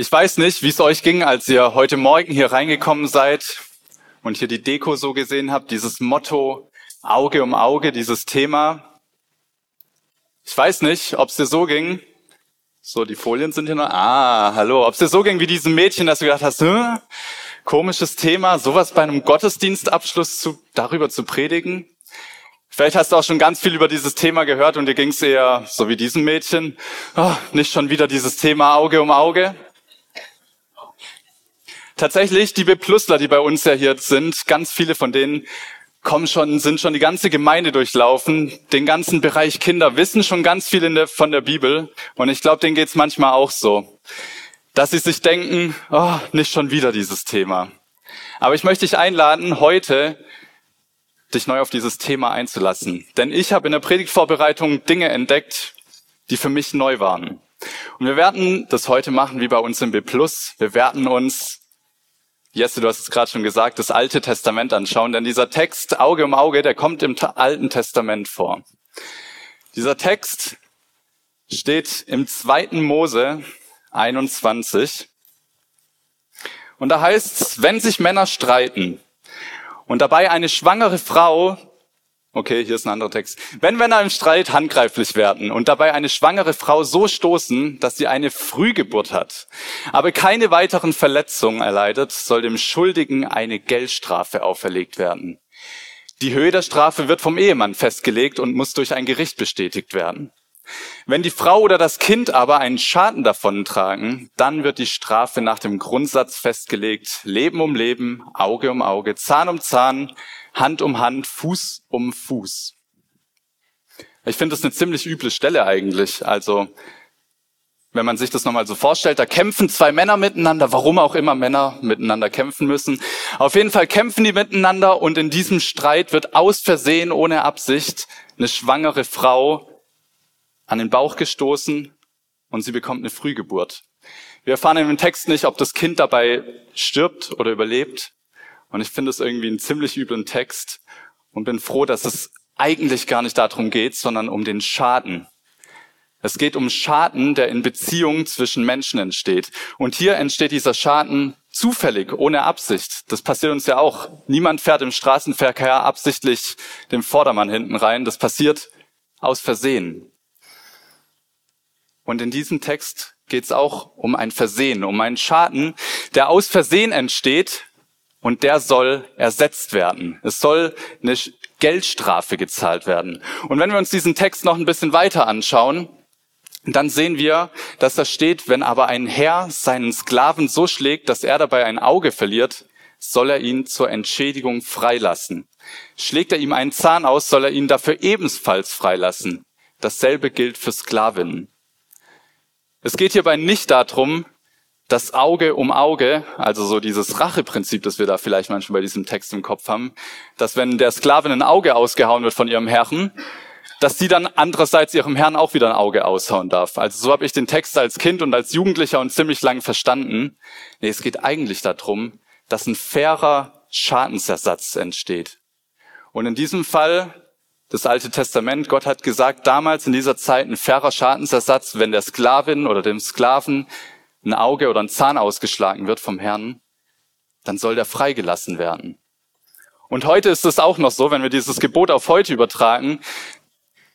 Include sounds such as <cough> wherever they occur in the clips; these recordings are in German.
Ich weiß nicht, wie es euch ging, als ihr heute Morgen hier reingekommen seid und hier die Deko so gesehen habt, dieses Motto Auge um Auge, dieses Thema. Ich weiß nicht, ob es dir so ging. So, die Folien sind hier noch. Ah, hallo. Ob es dir so ging wie diesem Mädchen, dass du gedacht hast, hm, komisches Thema, sowas bei einem Gottesdienstabschluss zu, darüber zu predigen. Vielleicht hast du auch schon ganz viel über dieses Thema gehört und dir ging es eher so wie diesem Mädchen. Oh, nicht schon wieder dieses Thema Auge um Auge. Tatsächlich, die B-Plusler, die bei uns ja hier sind, ganz viele von denen kommen schon, sind schon die ganze Gemeinde durchlaufen, den ganzen Bereich Kinder, wissen schon ganz viel der, von der Bibel. Und ich glaube, denen geht's manchmal auch so, dass sie sich denken, oh, nicht schon wieder dieses Thema. Aber ich möchte dich einladen, heute dich neu auf dieses Thema einzulassen. Denn ich habe in der Predigtvorbereitung Dinge entdeckt, die für mich neu waren. Und wir werden das heute machen wie bei uns im B+. Wir werden uns Jesse, du hast es gerade schon gesagt, das Alte Testament anschauen, denn dieser Text Auge um Auge, der kommt im Alten Testament vor. Dieser Text steht im zweiten Mose 21. Und da heißt es, wenn sich Männer streiten und dabei eine schwangere Frau Okay, hier ist ein anderer Text. Wenn Männer im Streit handgreiflich werden und dabei eine schwangere Frau so stoßen, dass sie eine Frühgeburt hat, aber keine weiteren Verletzungen erleidet, soll dem Schuldigen eine Geldstrafe auferlegt werden. Die Höhe der Strafe wird vom Ehemann festgelegt und muss durch ein Gericht bestätigt werden. Wenn die Frau oder das Kind aber einen Schaden davontragen, dann wird die Strafe nach dem Grundsatz festgelegt, Leben um Leben, Auge um Auge, Zahn um Zahn, Hand um Hand, Fuß um Fuß. Ich finde das eine ziemlich üble Stelle eigentlich. Also, wenn man sich das nochmal so vorstellt, da kämpfen zwei Männer miteinander, warum auch immer Männer miteinander kämpfen müssen. Auf jeden Fall kämpfen die miteinander und in diesem Streit wird aus Versehen, ohne Absicht, eine schwangere Frau an den Bauch gestoßen und sie bekommt eine Frühgeburt. Wir erfahren dem Text nicht, ob das Kind dabei stirbt oder überlebt. Und ich finde es irgendwie einen ziemlich üblen Text und bin froh, dass es eigentlich gar nicht darum geht, sondern um den Schaden. Es geht um Schaden, der in Beziehungen zwischen Menschen entsteht. Und hier entsteht dieser Schaden zufällig, ohne Absicht. Das passiert uns ja auch. Niemand fährt im Straßenverkehr absichtlich dem Vordermann hinten rein. Das passiert aus Versehen. Und in diesem Text geht es auch um ein Versehen, um einen Schaden, der aus Versehen entsteht und der soll ersetzt werden. Es soll eine Geldstrafe gezahlt werden. Und wenn wir uns diesen Text noch ein bisschen weiter anschauen, dann sehen wir, dass da steht, wenn aber ein Herr seinen Sklaven so schlägt, dass er dabei ein Auge verliert, soll er ihn zur Entschädigung freilassen. Schlägt er ihm einen Zahn aus, soll er ihn dafür ebenfalls freilassen. Dasselbe gilt für Sklavinnen. Es geht hierbei nicht darum, das Auge um Auge, also so dieses Racheprinzip, das wir da vielleicht manchmal bei diesem Text im Kopf haben, dass wenn der Sklavin ein Auge ausgehauen wird von ihrem Herrn, dass sie dann andererseits ihrem Herrn auch wieder ein Auge aushauen darf. Also so habe ich den Text als Kind und als Jugendlicher und ziemlich lang verstanden. Nee, es geht eigentlich darum, dass ein fairer Schadensersatz entsteht. Und in diesem Fall das Alte Testament. Gott hat gesagt, damals in dieser Zeit ein fairer Schadensersatz, wenn der Sklavin oder dem Sklaven ein Auge oder ein Zahn ausgeschlagen wird vom Herrn, dann soll der freigelassen werden. Und heute ist es auch noch so, wenn wir dieses Gebot auf heute übertragen,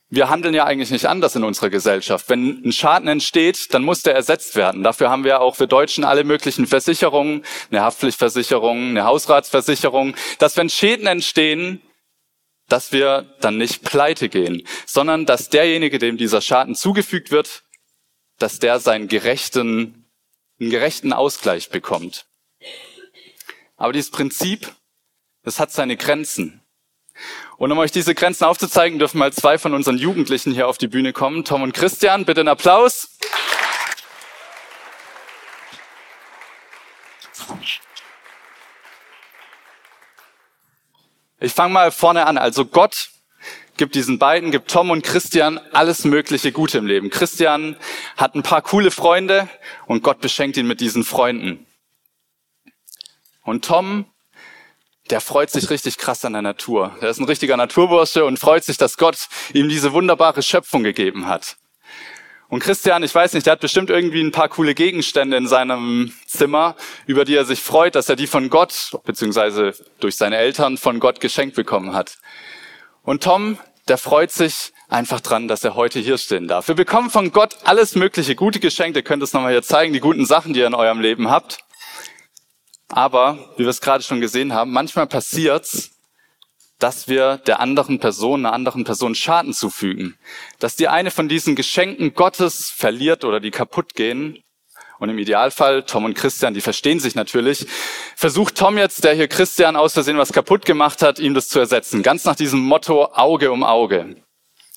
wir handeln ja eigentlich nicht anders in unserer Gesellschaft. Wenn ein Schaden entsteht, dann muss der ersetzt werden. Dafür haben wir auch für Deutschen alle möglichen Versicherungen, eine Haftpflichtversicherung, eine Hausratsversicherung, dass wenn Schäden entstehen, dass wir dann nicht pleite gehen, sondern dass derjenige, dem dieser Schaden zugefügt wird, dass der seinen gerechten, einen gerechten Ausgleich bekommt. Aber dieses Prinzip, das hat seine Grenzen. Und um euch diese Grenzen aufzuzeigen, dürfen mal zwei von unseren Jugendlichen hier auf die Bühne kommen. Tom und Christian, bitte einen Applaus. Ich fange mal vorne an. Also Gott gibt diesen beiden, gibt Tom und Christian alles mögliche Gute im Leben. Christian hat ein paar coole Freunde und Gott beschenkt ihn mit diesen Freunden. Und Tom, der freut sich richtig krass an der Natur. Der ist ein richtiger Naturbursche und freut sich, dass Gott ihm diese wunderbare Schöpfung gegeben hat. Und Christian, ich weiß nicht, der hat bestimmt irgendwie ein paar coole Gegenstände in seinem Zimmer, über die er sich freut, dass er die von Gott, beziehungsweise durch seine Eltern von Gott geschenkt bekommen hat. Und Tom, der freut sich einfach dran, dass er heute hier stehen darf. Wir bekommen von Gott alles mögliche gute Geschenke. Ihr könnt es nochmal hier zeigen, die guten Sachen, die ihr in eurem Leben habt. Aber, wie wir es gerade schon gesehen haben, manchmal passiert's, dass wir der anderen Person, einer anderen Person Schaden zufügen. Dass die eine von diesen Geschenken Gottes verliert oder die kaputt gehen. Und im Idealfall, Tom und Christian, die verstehen sich natürlich, versucht Tom jetzt, der hier Christian aus Versehen was kaputt gemacht hat, ihm das zu ersetzen. Ganz nach diesem Motto Auge um Auge.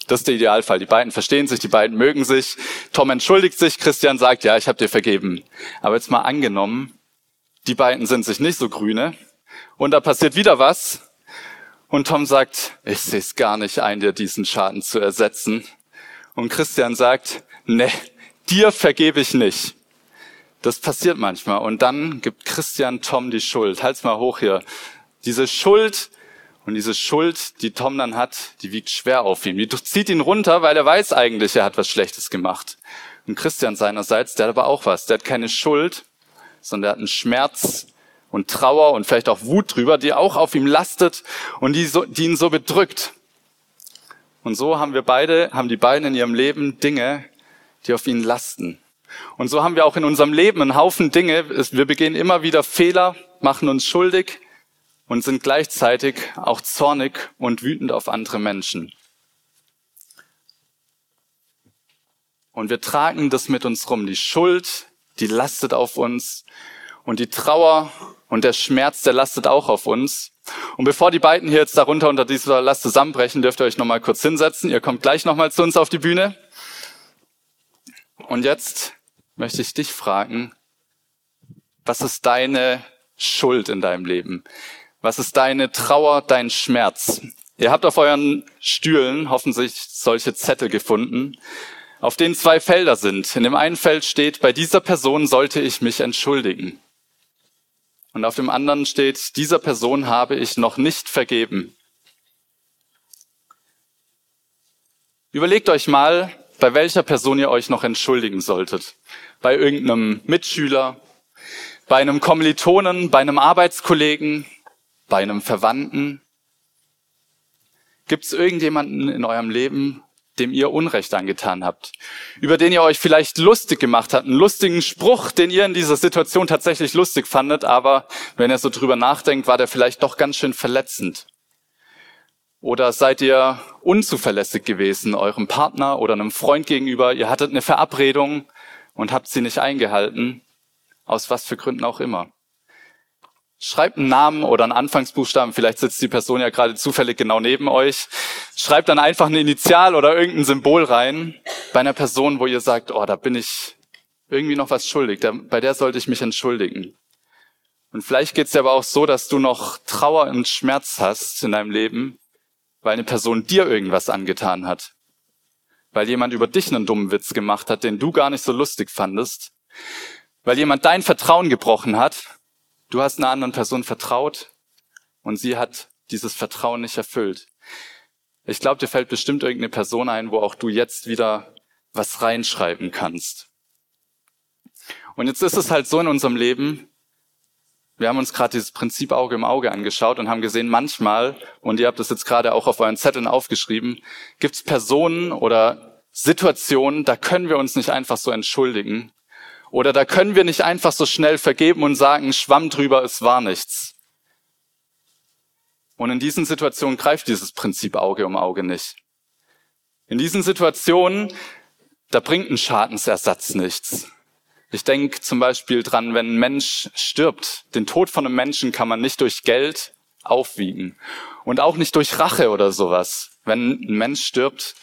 Das ist der Idealfall. Die beiden verstehen sich, die beiden mögen sich. Tom entschuldigt sich, Christian sagt, ja, ich habe dir vergeben. Aber jetzt mal angenommen, die beiden sind sich nicht so grüne und da passiert wieder was und Tom sagt, ich sehe es gar nicht ein, dir diesen Schaden zu ersetzen. Und Christian sagt, ne, dir vergebe ich nicht. Das passiert manchmal. Und dann gibt Christian Tom die Schuld. Halt's mal hoch hier. Diese Schuld und diese Schuld, die Tom dann hat, die wiegt schwer auf ihm. Die zieht ihn runter, weil er weiß eigentlich, er hat was Schlechtes gemacht. Und Christian seinerseits, der hat aber auch was. Der hat keine Schuld, sondern der hat einen Schmerz, und Trauer und vielleicht auch Wut drüber, die auch auf ihm lastet und die, so, die ihn so bedrückt. Und so haben wir beide, haben die beiden in ihrem Leben Dinge, die auf ihnen lasten. Und so haben wir auch in unserem Leben einen Haufen Dinge. Wir begehen immer wieder Fehler, machen uns schuldig und sind gleichzeitig auch zornig und wütend auf andere Menschen. Und wir tragen das mit uns rum. Die Schuld, die lastet auf uns. Und die Trauer und der Schmerz, der lastet auch auf uns. Und bevor die beiden hier jetzt darunter unter dieser Last zusammenbrechen, dürft ihr euch nochmal kurz hinsetzen. Ihr kommt gleich nochmal zu uns auf die Bühne. Und jetzt möchte ich dich fragen, was ist deine Schuld in deinem Leben? Was ist deine Trauer, dein Schmerz? Ihr habt auf euren Stühlen hoffentlich solche Zettel gefunden, auf denen zwei Felder sind. In dem einen Feld steht, bei dieser Person sollte ich mich entschuldigen. Und auf dem anderen steht, dieser Person habe ich noch nicht vergeben. Überlegt euch mal, bei welcher Person ihr euch noch entschuldigen solltet. Bei irgendeinem Mitschüler, bei einem Kommilitonen, bei einem Arbeitskollegen, bei einem Verwandten. Gibt es irgendjemanden in eurem Leben, dem ihr Unrecht angetan habt, über den ihr euch vielleicht lustig gemacht habt, einen lustigen Spruch, den ihr in dieser Situation tatsächlich lustig fandet, aber wenn ihr so drüber nachdenkt, war der vielleicht doch ganz schön verletzend. Oder seid ihr unzuverlässig gewesen, eurem Partner oder einem Freund gegenüber, ihr hattet eine Verabredung und habt sie nicht eingehalten, aus was für Gründen auch immer. Schreibt einen Namen oder einen Anfangsbuchstaben, vielleicht sitzt die Person ja gerade zufällig genau neben euch. Schreibt dann einfach ein Initial oder irgendein Symbol rein bei einer Person, wo ihr sagt, oh, da bin ich irgendwie noch was schuldig, bei der sollte ich mich entschuldigen. Und vielleicht geht es dir aber auch so, dass du noch Trauer und Schmerz hast in deinem Leben, weil eine Person dir irgendwas angetan hat. Weil jemand über dich einen dummen Witz gemacht hat, den du gar nicht so lustig fandest. Weil jemand dein Vertrauen gebrochen hat Du hast einer anderen Person vertraut und sie hat dieses Vertrauen nicht erfüllt. Ich glaube, dir fällt bestimmt irgendeine Person ein, wo auch du jetzt wieder was reinschreiben kannst. Und jetzt ist es halt so in unserem Leben, wir haben uns gerade dieses Prinzip Auge im Auge angeschaut und haben gesehen, manchmal, und ihr habt das jetzt gerade auch auf euren Zetteln aufgeschrieben, gibt es Personen oder Situationen, da können wir uns nicht einfach so entschuldigen, oder da können wir nicht einfach so schnell vergeben und sagen, schwamm drüber, es war nichts. Und in diesen Situationen greift dieses Prinzip Auge um Auge nicht. In diesen Situationen, da bringt ein Schadensersatz nichts. Ich denke zum Beispiel dran, wenn ein Mensch stirbt. Den Tod von einem Menschen kann man nicht durch Geld aufwiegen. Und auch nicht durch Rache oder sowas. Wenn ein Mensch stirbt,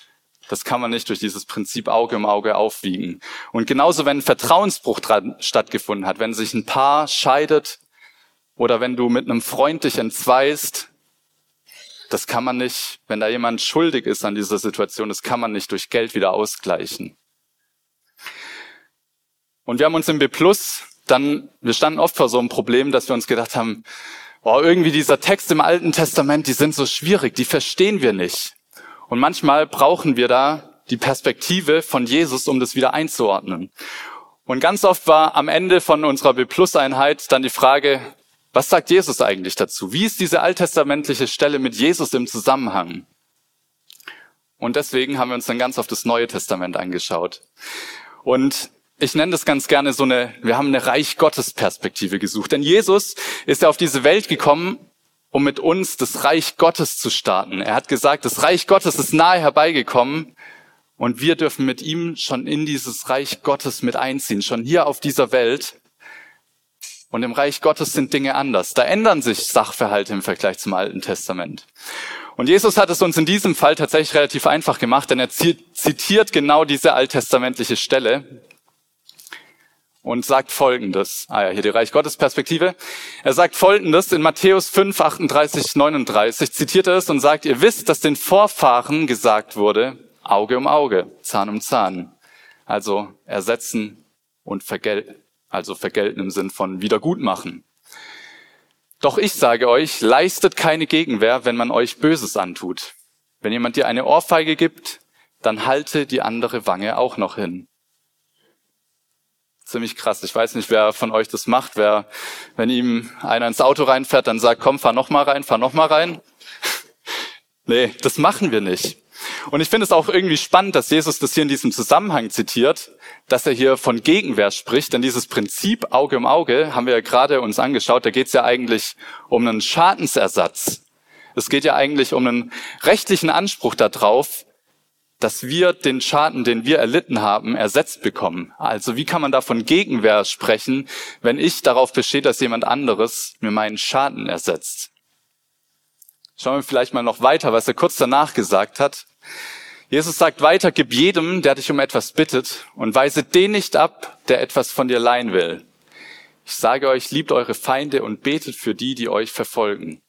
das kann man nicht durch dieses Prinzip Auge um Auge aufwiegen. Und genauso, wenn ein Vertrauensbruch stattgefunden hat, wenn sich ein Paar scheidet oder wenn du mit einem Freund dich entzweist, das kann man nicht, wenn da jemand schuldig ist an dieser Situation, das kann man nicht durch Geld wieder ausgleichen. Und wir haben uns im B Plus dann, wir standen oft vor so einem Problem, dass wir uns gedacht haben, oh, irgendwie dieser Text im Alten Testament, die sind so schwierig, die verstehen wir nicht. Und manchmal brauchen wir da die Perspektive von Jesus, um das wieder einzuordnen. Und ganz oft war am Ende von unserer B-Plus-Einheit dann die Frage, was sagt Jesus eigentlich dazu? Wie ist diese alttestamentliche Stelle mit Jesus im Zusammenhang? Und deswegen haben wir uns dann ganz auf das Neue Testament angeschaut. Und ich nenne das ganz gerne so eine, wir haben eine Reich Gottes Perspektive gesucht. Denn Jesus ist ja auf diese Welt gekommen, um mit uns das Reich Gottes zu starten. Er hat gesagt, das Reich Gottes ist nahe herbeigekommen und wir dürfen mit ihm schon in dieses Reich Gottes mit einziehen, schon hier auf dieser Welt. Und im Reich Gottes sind Dinge anders. Da ändern sich Sachverhalte im Vergleich zum Alten Testament. Und Jesus hat es uns in diesem Fall tatsächlich relativ einfach gemacht, denn er zitiert genau diese alttestamentliche Stelle und sagt Folgendes. Ah ja, hier die Reich Gottes Perspektive. Er sagt Folgendes in Matthäus 5, 38, 39, zitiert er es und sagt, ihr wisst, dass den Vorfahren gesagt wurde, Auge um Auge, Zahn um Zahn. Also ersetzen und vergelten, also vergelten im Sinn von wiedergutmachen. Doch ich sage euch, leistet keine Gegenwehr, wenn man euch Böses antut. Wenn jemand dir eine Ohrfeige gibt, dann halte die andere Wange auch noch hin. Ziemlich krass. Ich weiß nicht, wer von euch das macht. Wer, wenn ihm einer ins Auto reinfährt, dann sagt, komm, fahr noch mal rein, fahr noch mal rein. <laughs> nee, das machen wir nicht. Und ich finde es auch irgendwie spannend, dass Jesus das hier in diesem Zusammenhang zitiert, dass er hier von Gegenwehr spricht. Denn dieses Prinzip Auge um Auge haben wir ja gerade uns angeschaut. Da geht es ja eigentlich um einen Schadensersatz. Es geht ja eigentlich um einen rechtlichen Anspruch darauf, dass wir den Schaden, den wir erlitten haben, ersetzt bekommen. Also wie kann man da von Gegenwehr sprechen, wenn ich darauf bestehe, dass jemand anderes mir meinen Schaden ersetzt? Schauen wir vielleicht mal noch weiter, was er kurz danach gesagt hat. Jesus sagt weiter, gib jedem, der dich um etwas bittet, und weise den nicht ab, der etwas von dir leihen will. Ich sage euch, liebt eure Feinde und betet für die, die euch verfolgen.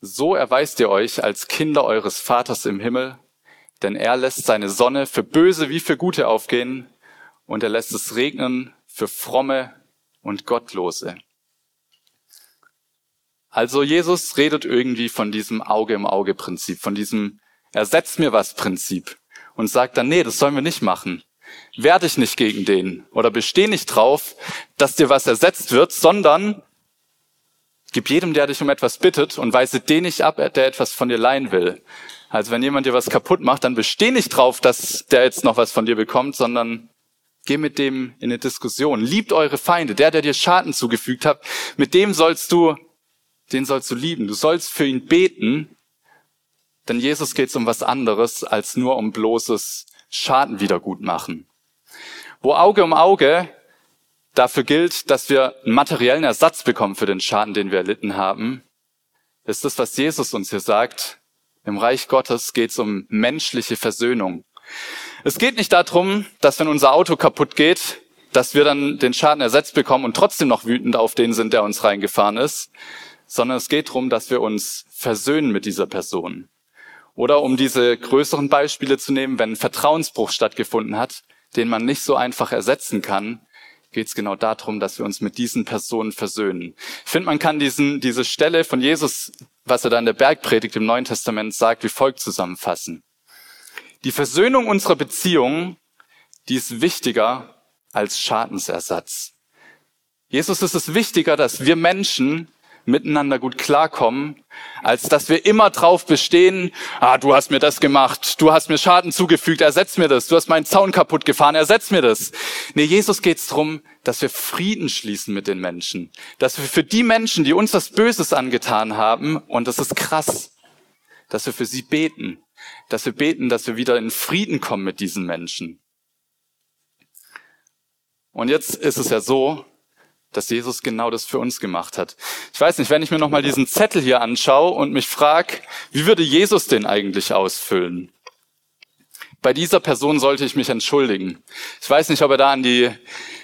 So erweist ihr euch als Kinder eures Vaters im Himmel, denn er lässt seine Sonne für Böse wie für Gute aufgehen, und er lässt es regnen für Fromme und Gottlose. Also Jesus redet irgendwie von diesem Auge im Auge Prinzip, von diesem Ersetz mir was Prinzip und sagt dann, nee, das sollen wir nicht machen. Wehr dich nicht gegen den oder besteh nicht drauf, dass dir was ersetzt wird, sondern gib jedem, der dich um etwas bittet und weise den nicht ab, der etwas von dir leihen will. Also wenn jemand dir was kaputt macht, dann besteh nicht drauf, dass der jetzt noch was von dir bekommt, sondern geh mit dem in eine Diskussion. Liebt eure Feinde. Der, der dir Schaden zugefügt hat, mit dem sollst du den sollst du lieben. Du sollst für ihn beten, denn Jesus geht es um was anderes als nur um bloßes Schaden wiedergutmachen. Wo Auge um Auge dafür gilt, dass wir einen materiellen Ersatz bekommen für den Schaden, den wir erlitten haben, ist das, was Jesus uns hier sagt. Im Reich Gottes geht es um menschliche Versöhnung. Es geht nicht darum, dass wenn unser Auto kaputt geht, dass wir dann den Schaden ersetzt bekommen und trotzdem noch wütend auf den sind, der uns reingefahren ist, sondern es geht darum, dass wir uns versöhnen mit dieser Person. Oder um diese größeren Beispiele zu nehmen, wenn ein Vertrauensbruch stattgefunden hat, den man nicht so einfach ersetzen kann, geht es genau darum, dass wir uns mit diesen Personen versöhnen. Ich finde, man kann diesen, diese Stelle von Jesus, was er da in der Bergpredigt im Neuen Testament sagt, wie folgt zusammenfassen. Die Versöhnung unserer Beziehungen, die ist wichtiger als Schadensersatz. Jesus ist es wichtiger, dass wir Menschen miteinander gut klarkommen, als dass wir immer drauf bestehen, ah, du hast mir das gemacht, du hast mir Schaden zugefügt, ersetz mir das, du hast meinen Zaun kaputt gefahren, ersetz mir das. Nee, Jesus geht es darum, dass wir Frieden schließen mit den Menschen, dass wir für die Menschen, die uns was Böses angetan haben, und das ist krass, dass wir für sie beten, dass wir beten, dass wir wieder in Frieden kommen mit diesen Menschen. Und jetzt ist es ja so, dass Jesus genau das für uns gemacht hat. Ich weiß nicht, wenn ich mir nochmal diesen Zettel hier anschaue und mich frage, wie würde Jesus den eigentlich ausfüllen? Bei dieser Person sollte ich mich entschuldigen. Ich weiß nicht, ob er da an die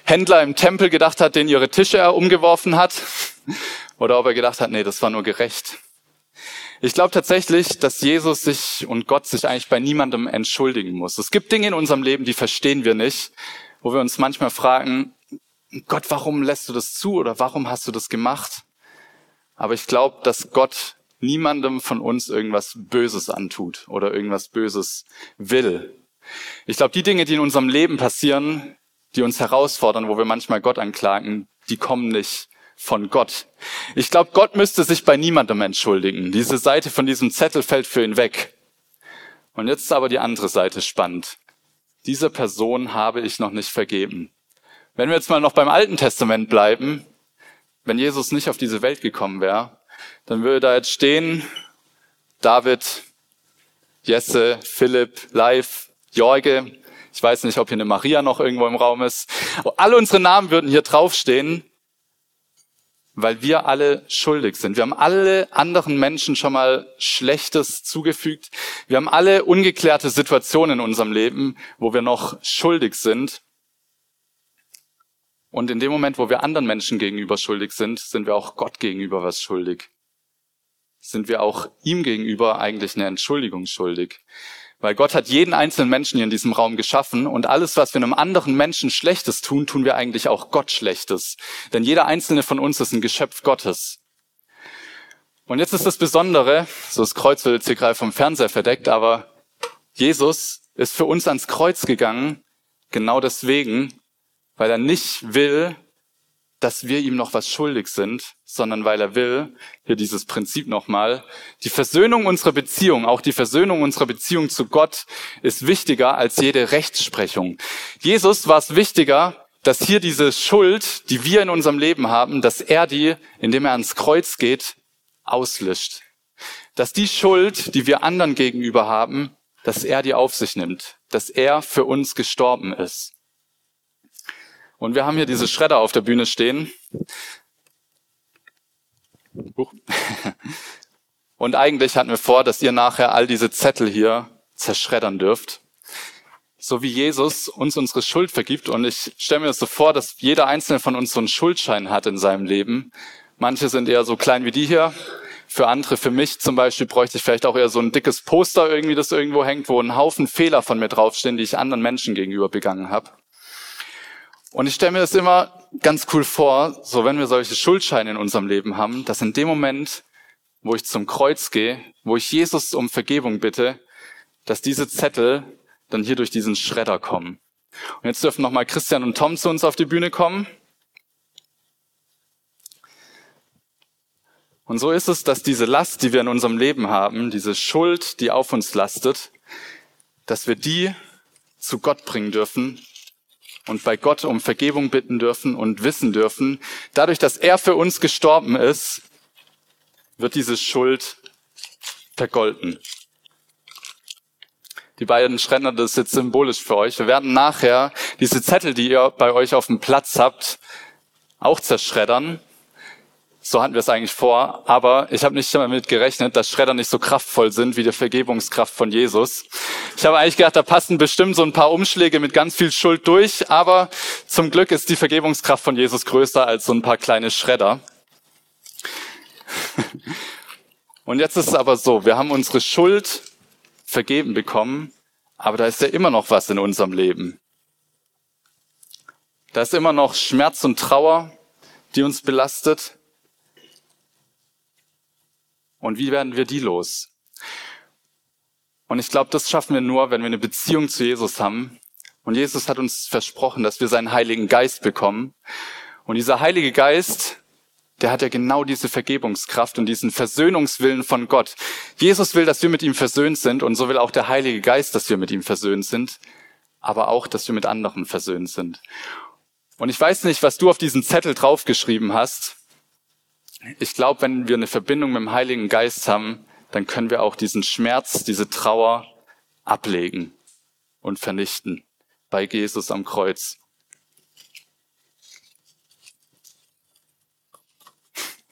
Händler im Tempel gedacht hat, denen ihre Tische umgeworfen hat, <laughs> oder ob er gedacht hat, nee, das war nur gerecht. Ich glaube tatsächlich, dass Jesus sich und Gott sich eigentlich bei niemandem entschuldigen muss. Es gibt Dinge in unserem Leben, die verstehen wir nicht, wo wir uns manchmal fragen, Gott, warum lässt du das zu oder warum hast du das gemacht? Aber ich glaube, dass Gott niemandem von uns irgendwas Böses antut oder irgendwas Böses will. Ich glaube, die Dinge, die in unserem Leben passieren, die uns herausfordern, wo wir manchmal Gott anklagen, die kommen nicht von Gott. Ich glaube, Gott müsste sich bei niemandem entschuldigen. Diese Seite von diesem Zettel fällt für ihn weg. Und jetzt ist aber die andere Seite spannend. Diese Person habe ich noch nicht vergeben. Wenn wir jetzt mal noch beim Alten Testament bleiben, wenn Jesus nicht auf diese Welt gekommen wäre, dann würde da jetzt stehen, David, Jesse, Philipp, Leif, Jorge. Ich weiß nicht, ob hier eine Maria noch irgendwo im Raum ist. Alle unsere Namen würden hier draufstehen weil wir alle schuldig sind. Wir haben alle anderen Menschen schon mal Schlechtes zugefügt. Wir haben alle ungeklärte Situationen in unserem Leben, wo wir noch schuldig sind. Und in dem Moment, wo wir anderen Menschen gegenüber schuldig sind, sind wir auch Gott gegenüber was schuldig. Sind wir auch ihm gegenüber eigentlich eine Entschuldigung schuldig. Weil Gott hat jeden einzelnen Menschen hier in diesem Raum geschaffen und alles, was wir einem anderen Menschen Schlechtes tun, tun wir eigentlich auch Gott Schlechtes. Denn jeder einzelne von uns ist ein Geschöpf Gottes. Und jetzt ist das Besondere, so das Kreuz wird jetzt hier gerade vom Fernseher verdeckt, aber Jesus ist für uns ans Kreuz gegangen, genau deswegen, weil er nicht will, dass wir ihm noch was schuldig sind, sondern weil er will, hier dieses Prinzip nochmal, die Versöhnung unserer Beziehung, auch die Versöhnung unserer Beziehung zu Gott ist wichtiger als jede Rechtsprechung. Jesus war es wichtiger, dass hier diese Schuld, die wir in unserem Leben haben, dass er die, indem er ans Kreuz geht, auslöscht. Dass die Schuld, die wir anderen gegenüber haben, dass er die auf sich nimmt, dass er für uns gestorben ist. Und wir haben hier diese Schredder auf der Bühne stehen. <laughs> Und eigentlich hatten wir vor, dass ihr nachher all diese Zettel hier zerschreddern dürft. So wie Jesus uns unsere Schuld vergibt. Und ich stelle mir das so vor, dass jeder einzelne von uns so einen Schuldschein hat in seinem Leben. Manche sind eher so klein wie die hier. Für andere, für mich zum Beispiel, bräuchte ich vielleicht auch eher so ein dickes Poster irgendwie, das irgendwo hängt, wo ein Haufen Fehler von mir draufstehen, die ich anderen Menschen gegenüber begangen habe. Und ich stelle mir das immer ganz cool vor, so wenn wir solche Schuldscheine in unserem Leben haben, dass in dem Moment, wo ich zum Kreuz gehe, wo ich Jesus um Vergebung bitte, dass diese Zettel dann hier durch diesen Schredder kommen. Und jetzt dürfen nochmal Christian und Tom zu uns auf die Bühne kommen. Und so ist es, dass diese Last, die wir in unserem Leben haben, diese Schuld, die auf uns lastet, dass wir die zu Gott bringen dürfen und bei Gott um Vergebung bitten dürfen und wissen dürfen, dadurch, dass er für uns gestorben ist, wird diese Schuld vergolten. Die beiden Schränder, das ist jetzt symbolisch für euch. Wir werden nachher diese Zettel, die ihr bei euch auf dem Platz habt, auch zerschreddern so hatten wir es eigentlich vor, aber ich habe nicht damit gerechnet, dass Schredder nicht so kraftvoll sind wie die Vergebungskraft von Jesus. Ich habe eigentlich gedacht, da passen bestimmt so ein paar Umschläge mit ganz viel Schuld durch, aber zum Glück ist die Vergebungskraft von Jesus größer als so ein paar kleine Schredder. <laughs> Und jetzt ist es aber so, wir haben unsere Schuld vergeben bekommen, aber da ist ja immer noch was in unserem Leben. Da ist immer noch Schmerz und Trauer, die uns belastet. Und wie werden wir die los? Und ich glaube, das schaffen wir nur, wenn wir eine Beziehung zu Jesus haben. Und Jesus hat uns versprochen, dass wir seinen Heiligen Geist bekommen. Und dieser Heilige Geist, der hat ja genau diese Vergebungskraft und diesen Versöhnungswillen von Gott. Jesus will, dass wir mit ihm versöhnt sind und so will auch der Heilige Geist, dass wir mit ihm versöhnt sind, aber auch, dass wir mit anderen versöhnt sind. Und ich weiß nicht, was du auf diesen Zettel draufgeschrieben hast, ich glaube, wenn wir eine Verbindung mit dem Heiligen Geist haben, dann können wir auch diesen Schmerz, diese Trauer ablegen und vernichten bei Jesus am Kreuz.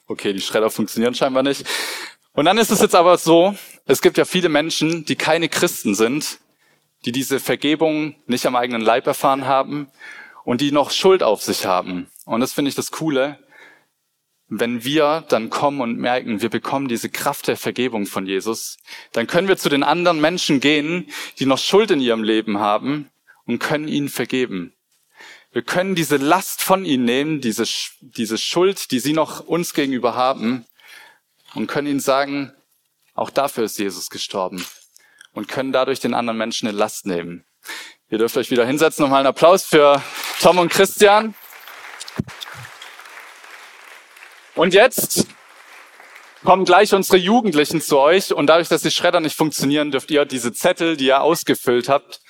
Okay, die Schredder funktionieren scheinbar nicht. Und dann ist es jetzt aber so, es gibt ja viele Menschen, die keine Christen sind, die diese Vergebung nicht am eigenen Leib erfahren haben und die noch Schuld auf sich haben. Und das finde ich das Coole wenn wir dann kommen und merken, wir bekommen diese Kraft der Vergebung von Jesus, dann können wir zu den anderen Menschen gehen, die noch Schuld in ihrem Leben haben und können ihnen vergeben. Wir können diese Last von ihnen nehmen, diese, diese Schuld, die sie noch uns gegenüber haben und können ihnen sagen, auch dafür ist Jesus gestorben und können dadurch den anderen Menschen eine Last nehmen. Ihr dürft euch wieder hinsetzen. Nochmal einen Applaus für Tom und Christian. Und jetzt kommen gleich unsere Jugendlichen zu euch und dadurch, dass die Schredder nicht funktionieren, dürft ihr diese Zettel, die ihr ausgefüllt habt,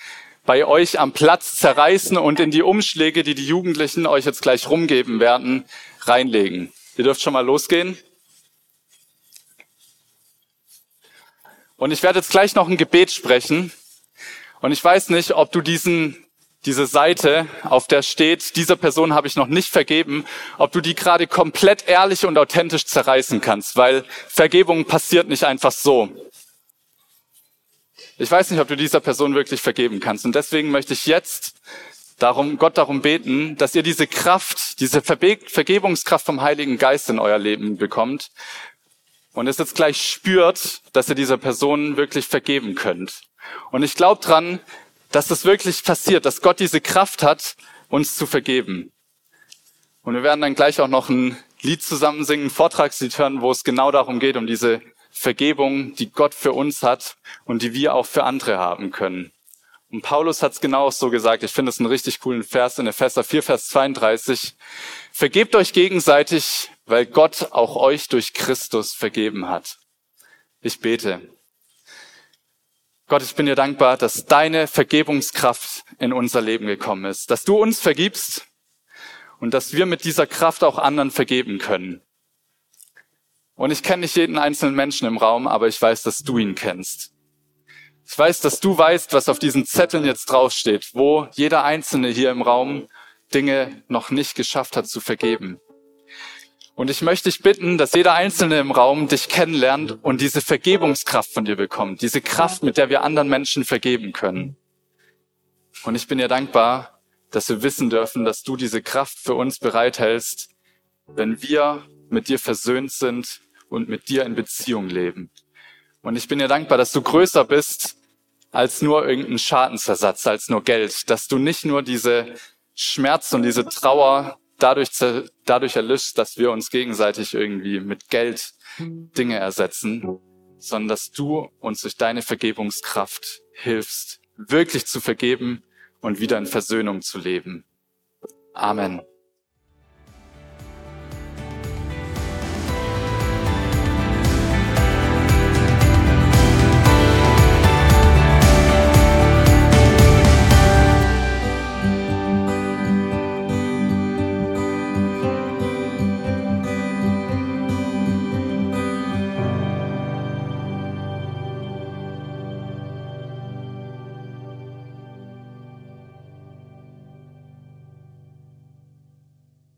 bei euch am Platz zerreißen und in die Umschläge, die die Jugendlichen euch jetzt gleich rumgeben werden, reinlegen. Ihr dürft schon mal losgehen. Und ich werde jetzt gleich noch ein Gebet sprechen. Und ich weiß nicht, ob du diesen, diese Seite, auf der steht, dieser Person habe ich noch nicht vergeben, ob du die gerade komplett ehrlich und authentisch zerreißen kannst, weil Vergebung passiert nicht einfach so. Ich weiß nicht, ob du dieser Person wirklich vergeben kannst. Und deswegen möchte ich jetzt darum, Gott darum beten, dass ihr diese Kraft, diese Vergebungskraft vom Heiligen Geist in euer Leben bekommt, und es jetzt gleich spürt, dass ihr dieser Person wirklich vergeben könnt. Und ich glaube dran, dass das wirklich passiert, dass Gott diese Kraft hat, uns zu vergeben. Und wir werden dann gleich auch noch ein Lied zusammen singen, ein Vortragslied hören, wo es genau darum geht, um diese Vergebung, die Gott für uns hat und die wir auch für andere haben können. Und Paulus hat es genau so gesagt. Ich finde es einen richtig coolen Vers in Epheser 4, Vers 32. Vergebt euch gegenseitig, weil Gott auch euch durch Christus vergeben hat. Ich bete. Gott, ich bin dir dankbar, dass deine Vergebungskraft in unser Leben gekommen ist, dass du uns vergibst und dass wir mit dieser Kraft auch anderen vergeben können. Und ich kenne nicht jeden einzelnen Menschen im Raum, aber ich weiß, dass du ihn kennst. Ich weiß, dass du weißt, was auf diesen Zetteln jetzt draufsteht, wo jeder Einzelne hier im Raum Dinge noch nicht geschafft hat zu vergeben. Und ich möchte dich bitten, dass jeder Einzelne im Raum dich kennenlernt und diese Vergebungskraft von dir bekommt, diese Kraft, mit der wir anderen Menschen vergeben können. Und ich bin dir dankbar, dass wir wissen dürfen, dass du diese Kraft für uns bereithältst, wenn wir mit dir versöhnt sind und mit dir in Beziehung leben. Und ich bin dir dankbar, dass du größer bist als nur irgendein Schadensersatz, als nur Geld, dass du nicht nur diese Schmerz und diese Trauer dadurch, dadurch erlöscht, dass wir uns gegenseitig irgendwie mit Geld Dinge ersetzen, sondern dass du uns durch deine Vergebungskraft hilfst, wirklich zu vergeben und wieder in Versöhnung zu leben. Amen.